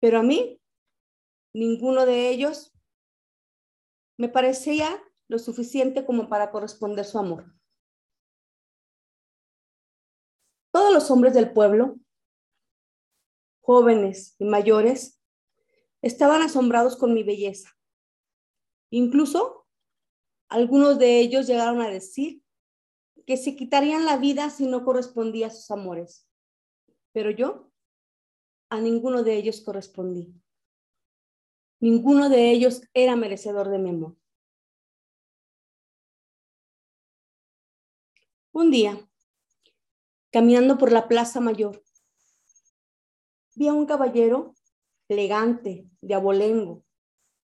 Pero a mí, ninguno de ellos me parecía lo suficiente como para corresponder su amor. Todos los hombres del pueblo, jóvenes y mayores, estaban asombrados con mi belleza. Incluso algunos de ellos llegaron a decir que se quitarían la vida si no correspondía a sus amores. Pero yo a ninguno de ellos correspondí. Ninguno de ellos era merecedor de mi amor. Un día, caminando por la Plaza Mayor, vi a un caballero elegante, de abolengo,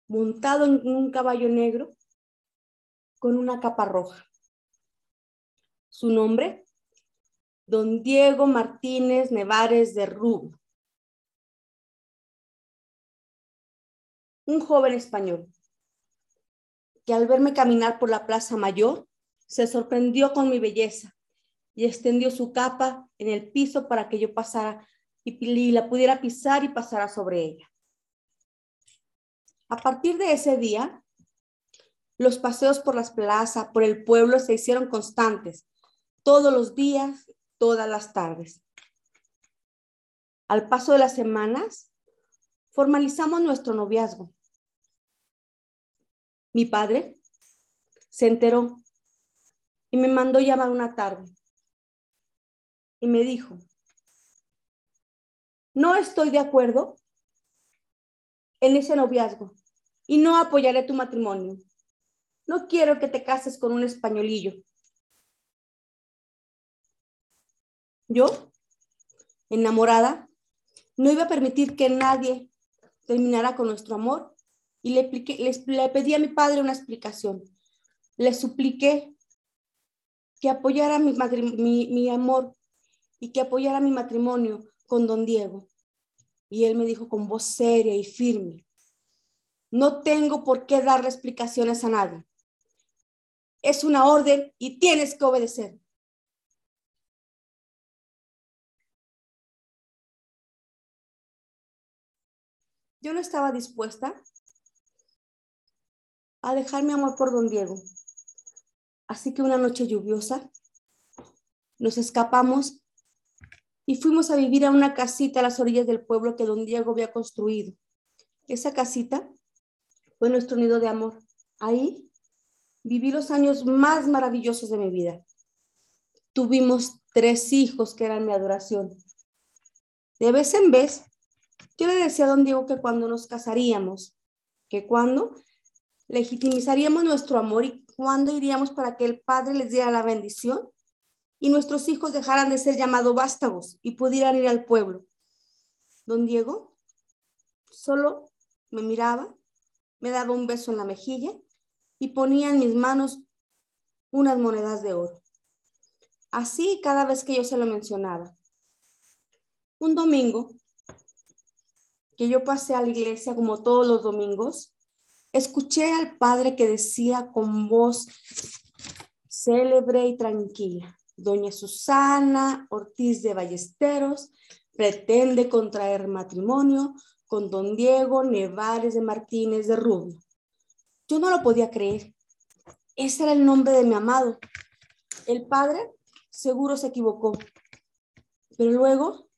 montado en un caballo negro con una capa roja. Su nombre, don Diego Martínez Nevares de Rubio. Un joven español que al verme caminar por la Plaza Mayor se sorprendió con mi belleza y extendió su capa en el piso para que yo pasara y la pudiera pisar y pasara sobre ella. A partir de ese día, los paseos por las plazas, por el pueblo se hicieron constantes, todos los días, todas las tardes. Al paso de las semanas, formalizamos nuestro noviazgo. Mi padre se enteró y me mandó llamar una tarde y me dijo, no estoy de acuerdo en ese noviazgo y no apoyaré tu matrimonio. No quiero que te cases con un españolillo. Yo, enamorada, no iba a permitir que nadie terminara con nuestro amor y le, le pedí a mi padre una explicación. Le supliqué que apoyara mi, mi amor y que apoyara mi matrimonio con don Diego. Y él me dijo con voz seria y firme, no tengo por qué darle explicaciones a nadie es una orden y tienes que obedecer. Yo no estaba dispuesta a dejar mi amor por don Diego. Así que una noche lluviosa nos escapamos y fuimos a vivir a una casita a las orillas del pueblo que don Diego había construido. Esa casita fue nuestro nido de amor. Ahí viví los años más maravillosos de mi vida. Tuvimos tres hijos que eran mi adoración. De vez en vez, yo le decía a don Diego que cuando nos casaríamos, que cuando legitimizaríamos nuestro amor y cuando iríamos para que el Padre les diera la bendición y nuestros hijos dejaran de ser llamados vástagos y pudieran ir al pueblo. Don Diego solo me miraba, me daba un beso en la mejilla y ponía en mis manos unas monedas de oro. Así cada vez que yo se lo mencionaba. Un domingo, que yo pasé a la iglesia como todos los domingos, escuché al padre que decía con voz célebre y tranquila, doña Susana Ortiz de Ballesteros pretende contraer matrimonio con don Diego Nevares de Martínez de Rubio. Yo no lo podía creer. Ese era el nombre de mi amado. El padre seguro se equivocó. Pero luego,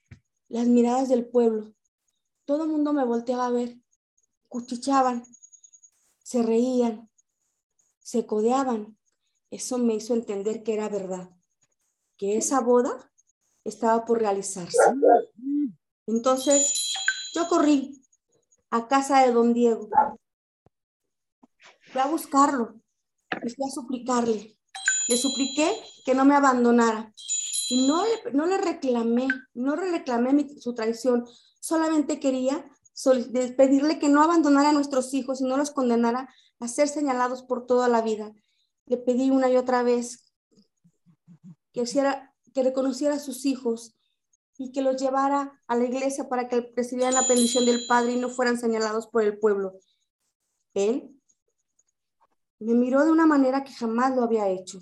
las miradas del pueblo. Todo el mundo me volteaba a ver. Cuchichaban, se reían, se codeaban. Eso me hizo entender que era verdad, que esa boda estaba por realizarse. Entonces, yo corrí a casa de don Diego Fui a buscarlo fui a suplicarle. Le supliqué que no me abandonara. Y no le, no le reclamé, no le reclamé su traición. Solamente quería pedirle que no abandonara a nuestros hijos y no los condenara a ser señalados por toda la vida. Le pedí una y otra vez que, hiciera, que reconociera a sus hijos y que los llevara a la iglesia para que recibieran la bendición del Padre y no fueran señalados por el pueblo. Él me miró de una manera que jamás lo había hecho.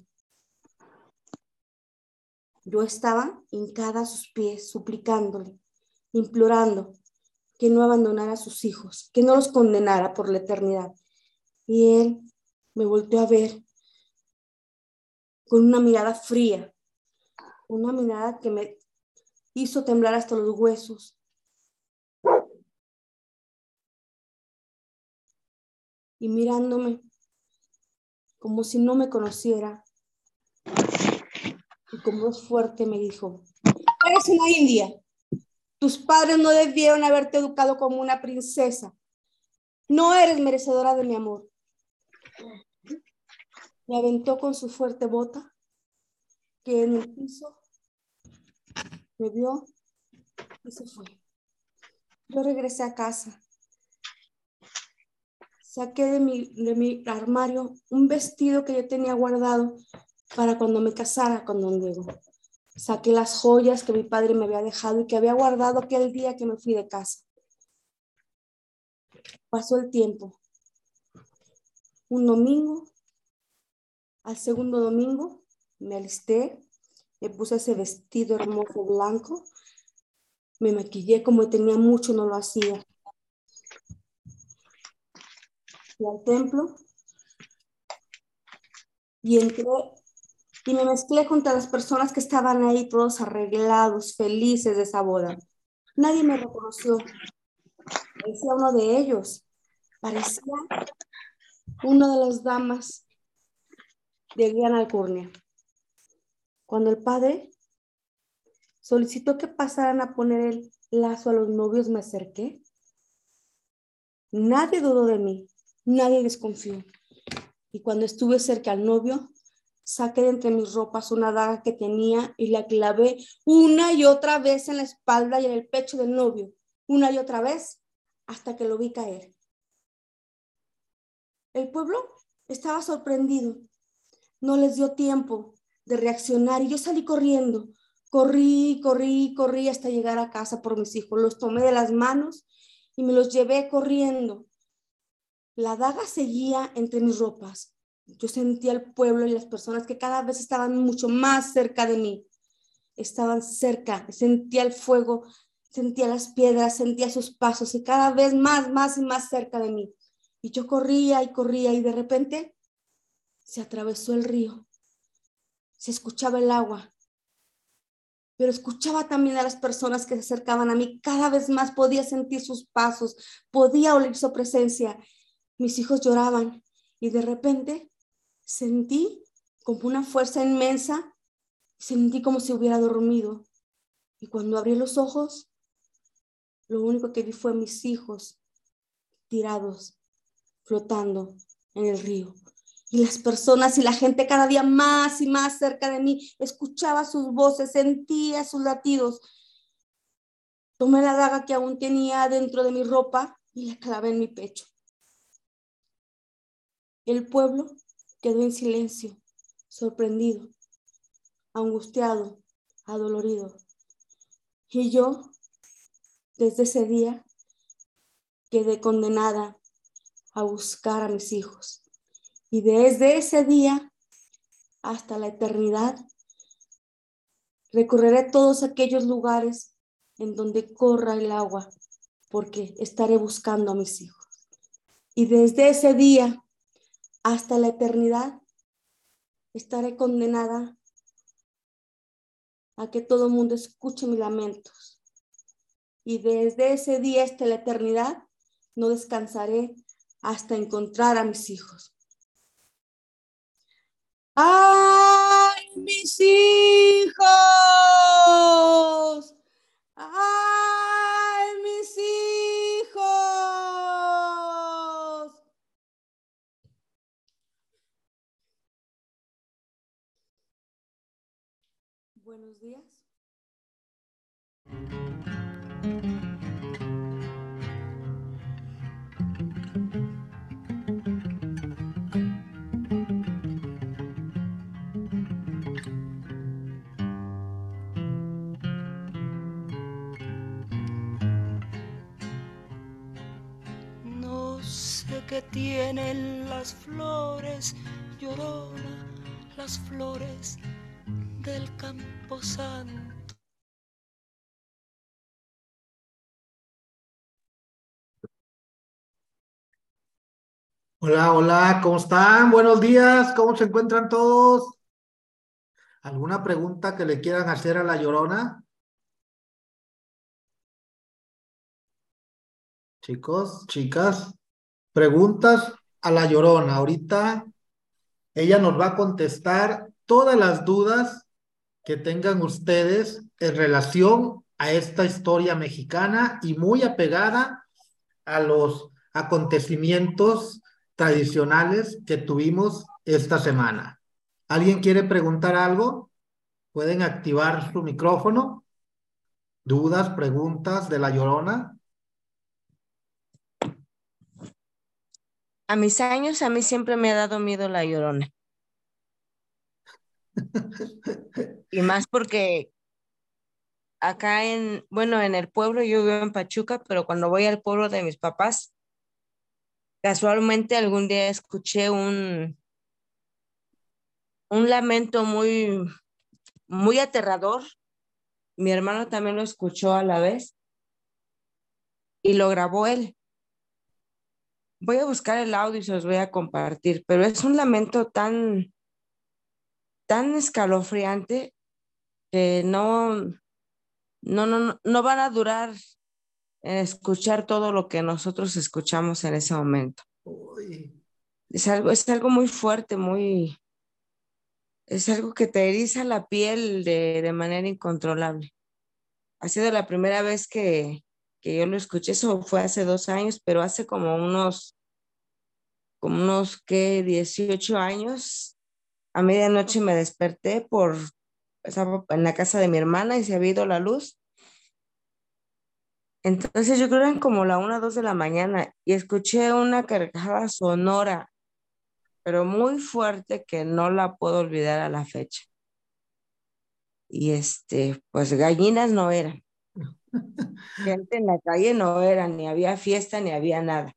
Yo estaba hincada a sus pies, suplicándole, implorando que no abandonara a sus hijos, que no los condenara por la eternidad. Y él me volteó a ver con una mirada fría, una mirada que me hizo temblar hasta los huesos. Y mirándome como si no me conociera, y con voz fuerte me dijo, eres una india, tus padres no debieron haberte educado como una princesa, no eres merecedora de mi amor. Me aventó con su fuerte bota, que en el piso me vio y se fue. Yo regresé a casa. Saqué de mi, de mi armario un vestido que yo tenía guardado para cuando me casara con don Diego. Saqué las joyas que mi padre me había dejado y que había guardado aquel día que me fui de casa. Pasó el tiempo. Un domingo, al segundo domingo, me alisté, me puse ese vestido hermoso blanco, me maquillé como tenía mucho, no lo hacía. Fui al templo y entré y me mezclé junto a las personas que estaban ahí, todos arreglados, felices de esa boda. Nadie me reconoció. Parecía uno de ellos. Parecía una de las damas de Gran Alcurnia. Cuando el padre solicitó que pasaran a poner el lazo a los novios, me acerqué. Nadie dudó de mí, nadie desconfió. Y cuando estuve cerca al novio, saqué de entre mis ropas una daga que tenía y la clavé una y otra vez en la espalda y en el pecho del novio, una y otra vez, hasta que lo vi caer. El pueblo estaba sorprendido. No les dio tiempo de reaccionar y yo salí corriendo. Corrí, corrí, corrí hasta llegar a casa por mis hijos. Los tomé de las manos y me los llevé corriendo. La daga seguía entre mis ropas. Yo sentía el pueblo y las personas que cada vez estaban mucho más cerca de mí. Estaban cerca, sentía el fuego, sentía las piedras, sentía sus pasos y cada vez más, más y más cerca de mí. Y yo corría y corría y de repente se atravesó el río. Se escuchaba el agua, pero escuchaba también a las personas que se acercaban a mí. Cada vez más podía sentir sus pasos, podía oír su presencia. Mis hijos lloraban y de repente Sentí como una fuerza inmensa, sentí como si hubiera dormido. Y cuando abrí los ojos, lo único que vi fue mis hijos tirados, flotando en el río. Y las personas y la gente cada día más y más cerca de mí, escuchaba sus voces, sentía sus latidos. Tomé la daga que aún tenía dentro de mi ropa y la clavé en mi pecho. El pueblo quedó en silencio, sorprendido, angustiado, adolorido. Y yo, desde ese día, quedé condenada a buscar a mis hijos. Y desde ese día hasta la eternidad, recorreré todos aquellos lugares en donde corra el agua, porque estaré buscando a mis hijos. Y desde ese día hasta la eternidad estaré condenada a que todo el mundo escuche mis lamentos. Y desde ese día hasta la eternidad no descansaré hasta encontrar a mis hijos. ¡Ay, mis hijos! ¡Ay, que tienen las flores, llorona, las flores del campo santo. Hola, hola, ¿cómo están? Buenos días, ¿cómo se encuentran todos? ¿Alguna pregunta que le quieran hacer a la llorona? Chicos, chicas preguntas a la Llorona. Ahorita ella nos va a contestar todas las dudas que tengan ustedes en relación a esta historia mexicana y muy apegada a los acontecimientos tradicionales que tuvimos esta semana. ¿Alguien quiere preguntar algo? Pueden activar su micrófono. ¿Dudas, preguntas de la llorona? A mis años, a mí siempre me ha dado miedo la llorona. y más porque acá en, bueno, en el pueblo, yo vivo en Pachuca, pero cuando voy al pueblo de mis papás, casualmente algún día escuché un, un lamento muy, muy aterrador. Mi hermano también lo escuchó a la vez y lo grabó él. Voy a buscar el audio y se los voy a compartir, pero es un lamento tan, tan escalofriante que no, no, no, no van a durar en escuchar todo lo que nosotros escuchamos en ese momento. Es algo, es algo muy fuerte, muy, es algo que te eriza la piel de, de manera incontrolable. Ha sido la primera vez que, que yo lo escuché, eso fue hace dos años, pero hace como unos, como unos, ¿qué? 18 años, a medianoche me desperté por, estaba en la casa de mi hermana y se había ido la luz. Entonces yo creo que eran como la una, dos de la mañana y escuché una carcajada sonora, pero muy fuerte que no la puedo olvidar a la fecha. Y este, pues gallinas no eran. Gente en la calle no era, ni había fiesta, ni había nada.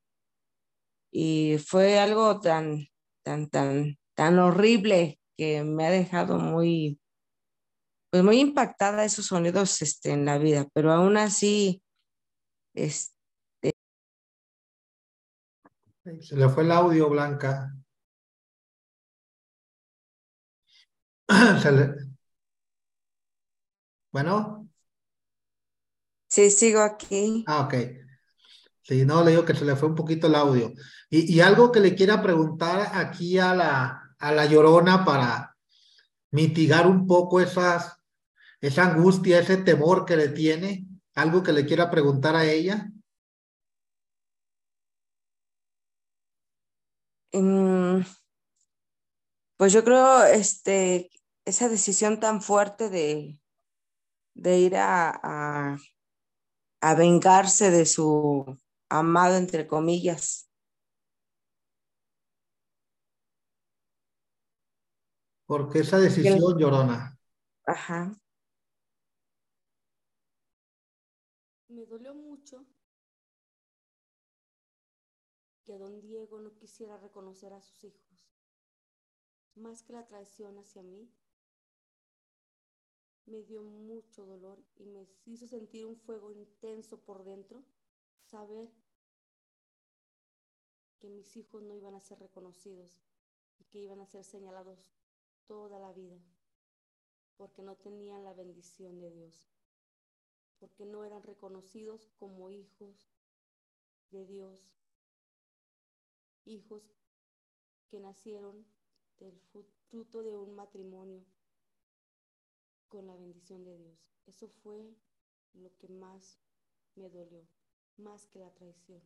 Y fue algo tan, tan, tan, tan horrible que me ha dejado muy, pues muy impactada esos sonidos este, en la vida, pero aún así, este... Se le fue el audio, Blanca. Bueno. Sí, sigo aquí. Ah, ok. Sí, no, le digo que se le fue un poquito el audio. Y, y algo que le quiera preguntar aquí a la, a la llorona para mitigar un poco esas esa angustia, ese temor que le tiene? ¿Algo que le quiera preguntar a ella? Mm, pues yo creo, este, esa decisión tan fuerte de, de ir a, a, vengarse de su amado, entre comillas. Porque esa decisión, Llorona. Ajá. Me dolió mucho que don Diego no quisiera reconocer a sus hijos. Más que la traición hacia mí, me dio mucho dolor y me hizo sentir un fuego intenso por dentro, saber que mis hijos no iban a ser reconocidos y que iban a ser señalados toda la vida, porque no tenían la bendición de Dios porque no eran reconocidos como hijos de Dios, hijos que nacieron del fruto de un matrimonio con la bendición de Dios. Eso fue lo que más me dolió, más que la traición.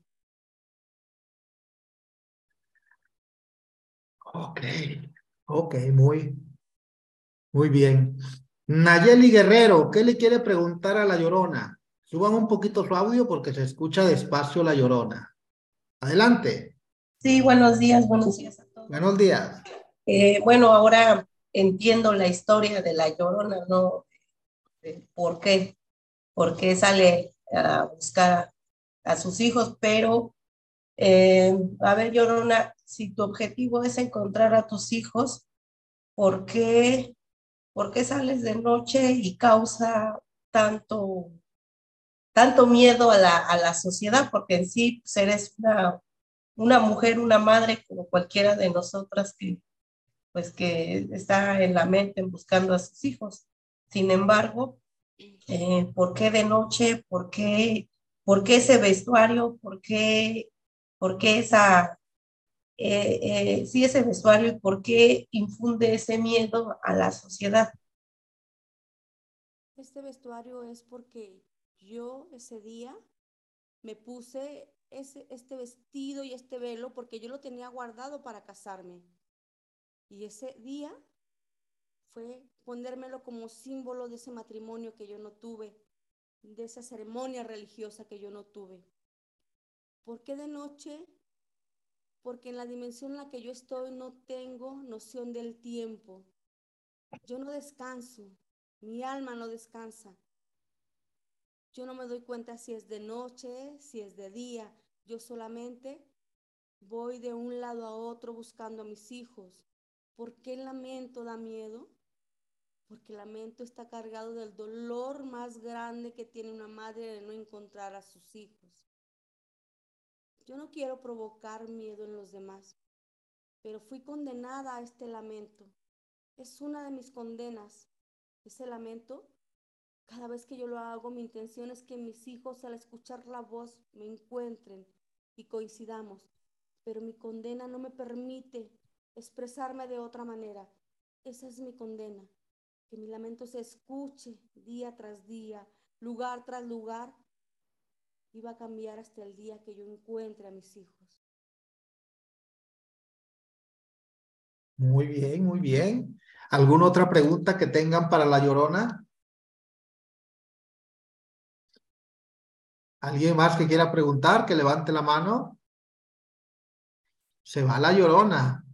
Ok, ok, muy, muy bien. Nayeli Guerrero, ¿qué le quiere preguntar a la Llorona? Suban un poquito su audio porque se escucha despacio la Llorona. Adelante. Sí, buenos días, buenos días a todos. Buenos días. Eh, bueno, ahora entiendo la historia de la Llorona, ¿no? ¿Por qué? ¿Por qué sale a buscar a sus hijos? Pero, eh, a ver, Llorona, si tu objetivo es encontrar a tus hijos, ¿por qué ¿Por qué sales de noche y causa tanto, tanto miedo a la, a la sociedad? Porque en sí pues, eres una, una mujer, una madre, como cualquiera de nosotras que, pues, que está en la mente buscando a sus hijos. Sin embargo, eh, ¿por qué de noche? ¿Por qué, por qué ese vestuario? ¿Por qué, por qué esa, eh, eh, sí, ese vestuario y por qué infunde ese miedo a la sociedad? Este vestuario es porque yo ese día me puse ese, este vestido y este velo porque yo lo tenía guardado para casarme. Y ese día fue ponérmelo como símbolo de ese matrimonio que yo no tuve, de esa ceremonia religiosa que yo no tuve. ¿Por qué de noche? Porque en la dimensión en la que yo estoy no tengo noción del tiempo. Yo no descanso, mi alma no descansa. Yo no me doy cuenta si es de noche, si es de día. Yo solamente voy de un lado a otro buscando a mis hijos. ¿Por qué el lamento da miedo? Porque el lamento está cargado del dolor más grande que tiene una madre de no encontrar a sus hijos. Yo no quiero provocar miedo en los demás, pero fui condenada a este lamento. Es una de mis condenas. Ese lamento cada vez que yo lo hago, mi intención es que mis hijos al escuchar la voz me encuentren y coincidamos, pero mi condena no me permite expresarme de otra manera. Esa es mi condena, que mi lamento se escuche día tras día, lugar tras lugar, y va a cambiar hasta el día que yo encuentre a mis hijos. Muy bien, muy bien. ¿Alguna otra pregunta que tengan para la llorona? ¿Alguien más que quiera preguntar? Que levante la mano. Se va la llorona.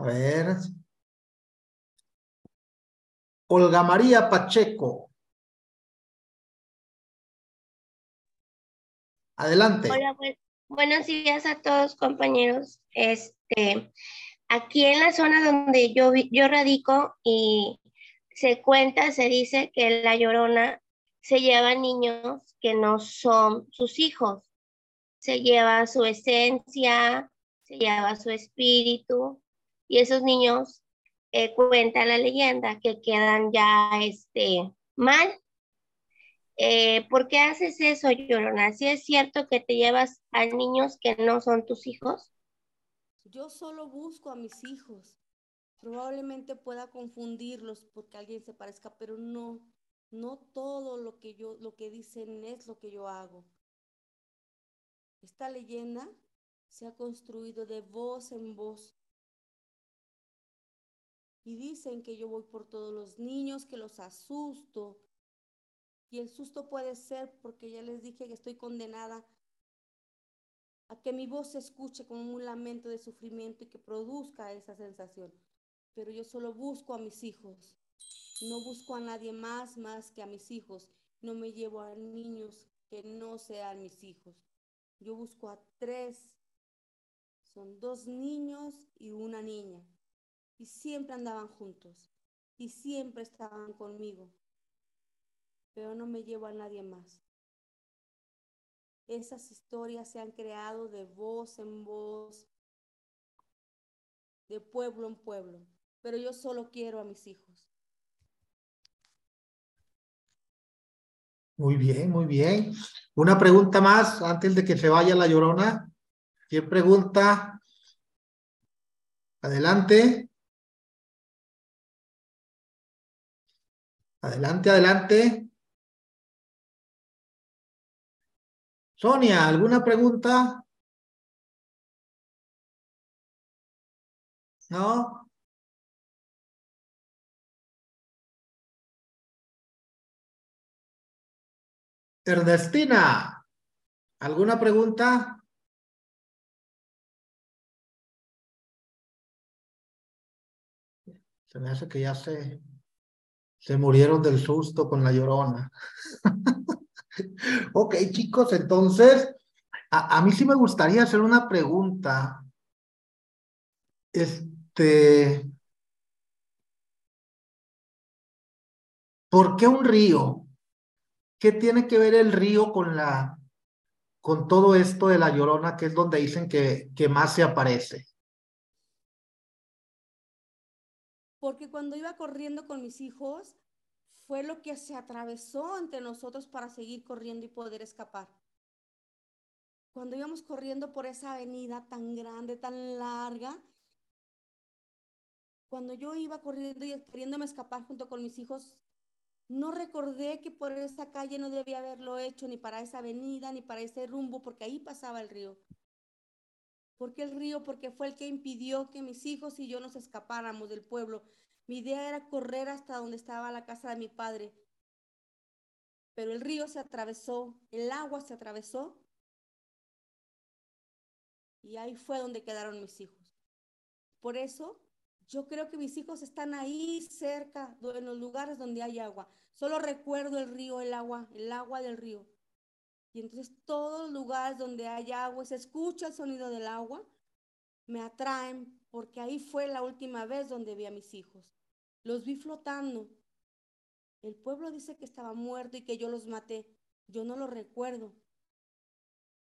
A ver. Olga María Pacheco. Adelante. Hola, buenos días a todos compañeros. Este, Aquí en la zona donde yo, yo radico y se cuenta, se dice que la llorona se lleva niños que no son sus hijos. Se lleva su esencia, se lleva su espíritu y esos niños, eh, cuenta la leyenda, que quedan ya este, mal. Eh, ¿Por qué haces eso, Llorona? ¿Si es cierto que te llevas a niños que no son tus hijos? Yo solo busco a mis hijos. Probablemente pueda confundirlos porque alguien se parezca, pero no, no todo lo que yo, lo que dicen es lo que yo hago. Esta leyenda se ha construido de voz en voz. Y dicen que yo voy por todos los niños, que los asusto. Y el susto puede ser porque ya les dije que estoy condenada a que mi voz se escuche como un lamento de sufrimiento y que produzca esa sensación. Pero yo solo busco a mis hijos. No busco a nadie más más que a mis hijos. No me llevo a niños que no sean mis hijos. Yo busco a tres. Son dos niños y una niña. Y siempre andaban juntos. Y siempre estaban conmigo. Pero no me llevo a nadie más esas historias se han creado de voz en voz, de pueblo en pueblo, pero yo solo quiero a mis hijos. Muy bien, muy bien. Una pregunta más antes de que se vaya la llorona. ¿Quién pregunta? Adelante. Adelante, adelante. Sonia, ¿alguna pregunta? ¿No? Ernestina, ¿alguna pregunta? Se me hace que ya se, se murieron del susto con la llorona. ok, chicos, entonces, a, mí sí me gustaría hacer una pregunta. Este, ¿por qué un río? ¿Qué tiene que ver el río con la con todo esto de la llorona, que es donde dicen que, que más se aparece? Porque cuando iba corriendo con mis hijos, fue lo que se atravesó entre nosotros para seguir corriendo y poder escapar. Cuando íbamos corriendo por esa avenida tan grande, tan larga, cuando yo iba corriendo y queriéndome escapar junto con mis hijos, no recordé que por esa calle no debía haberlo hecho, ni para esa avenida, ni para ese rumbo, porque ahí pasaba el río. ¿Por qué el río? Porque fue el que impidió que mis hijos y yo nos escapáramos del pueblo. Mi idea era correr hasta donde estaba la casa de mi padre. Pero el río se atravesó, el agua se atravesó. Y ahí fue donde quedaron mis hijos. Por eso yo creo que mis hijos están ahí cerca, en los lugares donde hay agua. Solo recuerdo el río, el agua, el agua del río. Y entonces todos los lugares donde hay agua, se escucha el sonido del agua, me atraen porque ahí fue la última vez donde vi a mis hijos. Los vi flotando. El pueblo dice que estaba muerto y que yo los maté. Yo no lo recuerdo.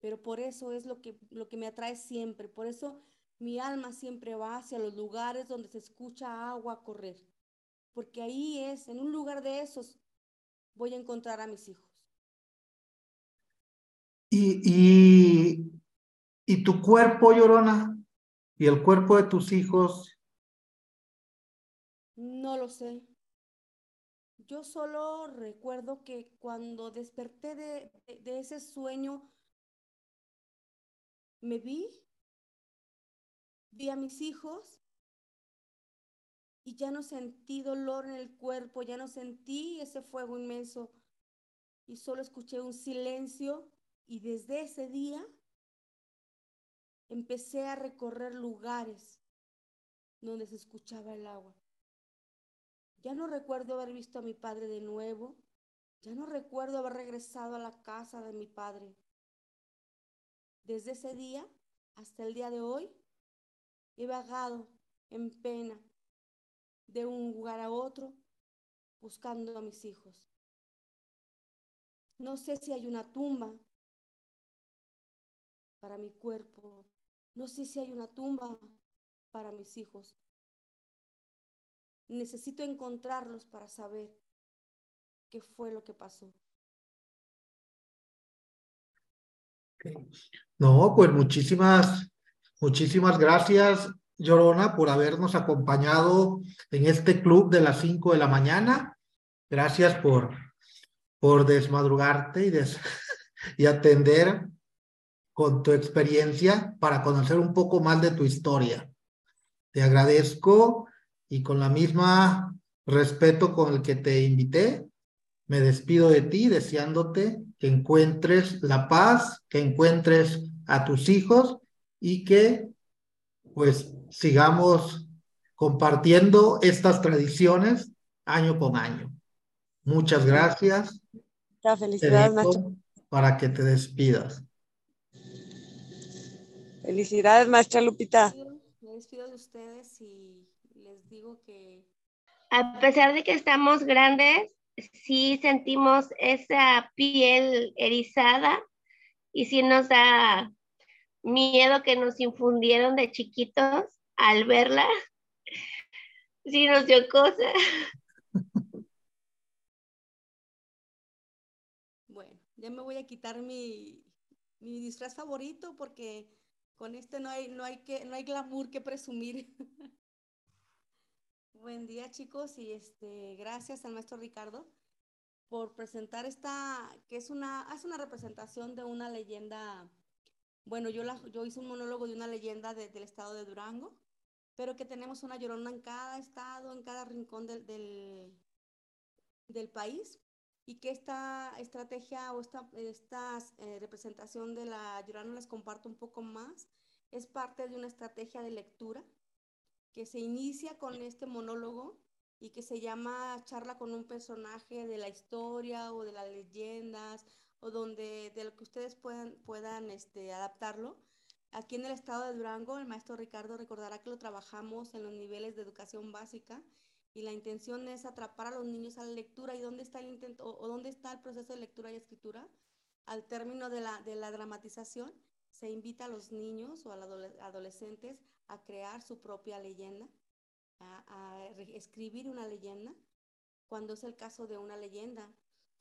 Pero por eso es lo que, lo que me atrae siempre. Por eso mi alma siempre va hacia los lugares donde se escucha agua correr, porque ahí es, en un lugar de esos, voy a encontrar a mis hijos. ¿Y, y, y tu cuerpo, Llorona? ¿Y el cuerpo de tus hijos? No lo sé. Yo solo recuerdo que cuando desperté de, de, de ese sueño, me vi vi a mis hijos y ya no sentí dolor en el cuerpo, ya no sentí ese fuego inmenso y solo escuché un silencio y desde ese día empecé a recorrer lugares donde se escuchaba el agua. Ya no recuerdo haber visto a mi padre de nuevo, ya no recuerdo haber regresado a la casa de mi padre. Desde ese día hasta el día de hoy He vagado en pena de un lugar a otro buscando a mis hijos. No sé si hay una tumba para mi cuerpo. No sé si hay una tumba para mis hijos. Necesito encontrarlos para saber qué fue lo que pasó. No, pues muchísimas Muchísimas gracias, Llorona, por habernos acompañado en este club de las 5 de la mañana. Gracias por, por desmadrugarte y, des, y atender con tu experiencia para conocer un poco más de tu historia. Te agradezco y con la misma respeto con el que te invité, me despido de ti deseándote que encuentres la paz, que encuentres a tus hijos y que pues sigamos compartiendo estas tradiciones año con año. Muchas gracias. La felicidades, Para que te despidas. Felicidades, maestra Lupita. Me despido de ustedes y les digo que... A pesar de que estamos grandes, sí sentimos esa piel erizada y sí nos da miedo que nos infundieron de chiquitos al verla. Sí nos dio cosa. Bueno, ya me voy a quitar mi, mi disfraz favorito porque con este no hay, no hay, que, no hay glamour que presumir. Buen día chicos y este, gracias al maestro Ricardo por presentar esta, que es una, es una representación de una leyenda bueno, yo, la, yo hice un monólogo de una leyenda del estado de Durango, pero que tenemos una llorona en cada estado, en cada rincón del, del, del país, y que esta estrategia o esta, esta eh, representación de la llorona les comparto un poco más. Es parte de una estrategia de lectura que se inicia con este monólogo y que se llama charla con un personaje de la historia o de las leyendas o donde de lo que ustedes puedan, puedan este, adaptarlo. Aquí en el estado de Durango, el maestro Ricardo recordará que lo trabajamos en los niveles de educación básica y la intención es atrapar a los niños a la lectura y dónde está el intento o, dónde está el proceso de lectura y escritura. Al término de la, de la dramatización, se invita a los niños o a los adolescentes a crear su propia leyenda, a, escribir una leyenda, cuando es el caso de una leyenda,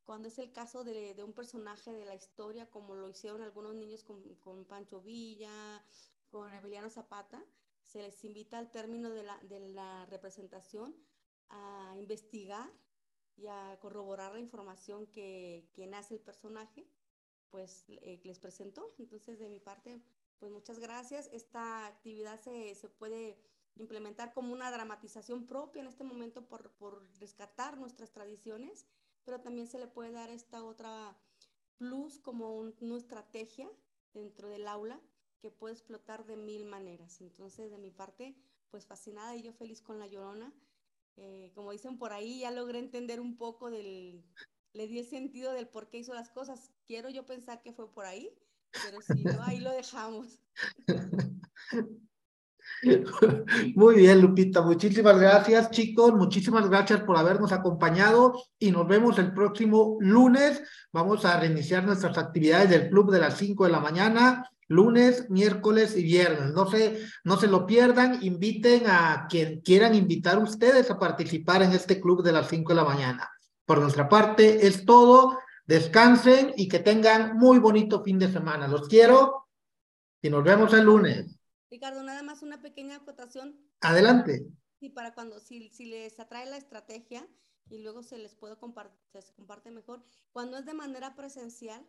cuando es el caso de, de un personaje de la historia, como lo hicieron algunos niños con, con Pancho Villa, con Emiliano Zapata, se les invita al término de la, de la representación a investigar y a corroborar la información que, que nace el personaje, pues eh, les presentó. Entonces, de mi parte, pues muchas gracias. Esta actividad se, se puede implementar como una dramatización propia en este momento por, por rescatar nuestras tradiciones, pero también se le puede dar esta otra plus como una estrategia dentro del aula que puede explotar de mil maneras. Entonces, de mi parte, pues fascinada y yo feliz con la llorona. Eh, como dicen por ahí, ya logré entender un poco del, le di el sentido del por qué hizo las cosas. Quiero yo pensar que fue por ahí, pero si no, ahí lo dejamos. Muy bien, Lupita. Muchísimas gracias, chicos. Muchísimas gracias por habernos acompañado y nos vemos el próximo lunes. Vamos a reiniciar nuestras actividades del club de las 5 de la mañana lunes, miércoles y viernes. No se, no se lo pierdan, inviten a quien quieran invitar ustedes a participar en este club de las 5 de la mañana. Por nuestra parte es todo. Descansen y que tengan muy bonito fin de semana. Los quiero y nos vemos el lunes. Ricardo, nada más una pequeña acotación. Adelante. Sí, para cuando, si, si les atrae la estrategia y luego se les puede compartir, se comparte mejor. Cuando es de manera presencial,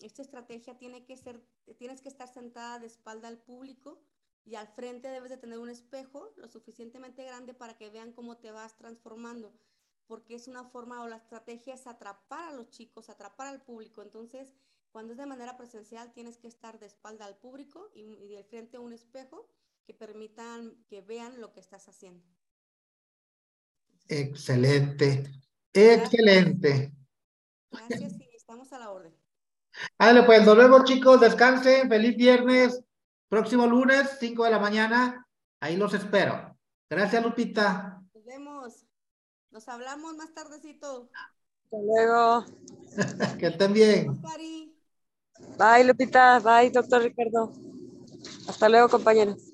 esta estrategia tiene que ser, tienes que estar sentada de espalda al público y al frente debes de tener un espejo lo suficientemente grande para que vean cómo te vas transformando, porque es una forma o la estrategia es atrapar a los chicos, atrapar al público. Entonces, cuando es de manera presencial, tienes que estar de espalda al público y, y de frente a un espejo que permitan que vean lo que estás haciendo. Excelente, excelente. Gracias y estamos a la orden. Vale, pues nos vemos chicos, descansen, feliz viernes, próximo lunes, 5 de la mañana, ahí los espero. Gracias Lupita. Nos vemos, nos hablamos más tardecito. Hasta luego. que estén bien. Bye Lupita, bye doctor Ricardo. Hasta luego compañeros.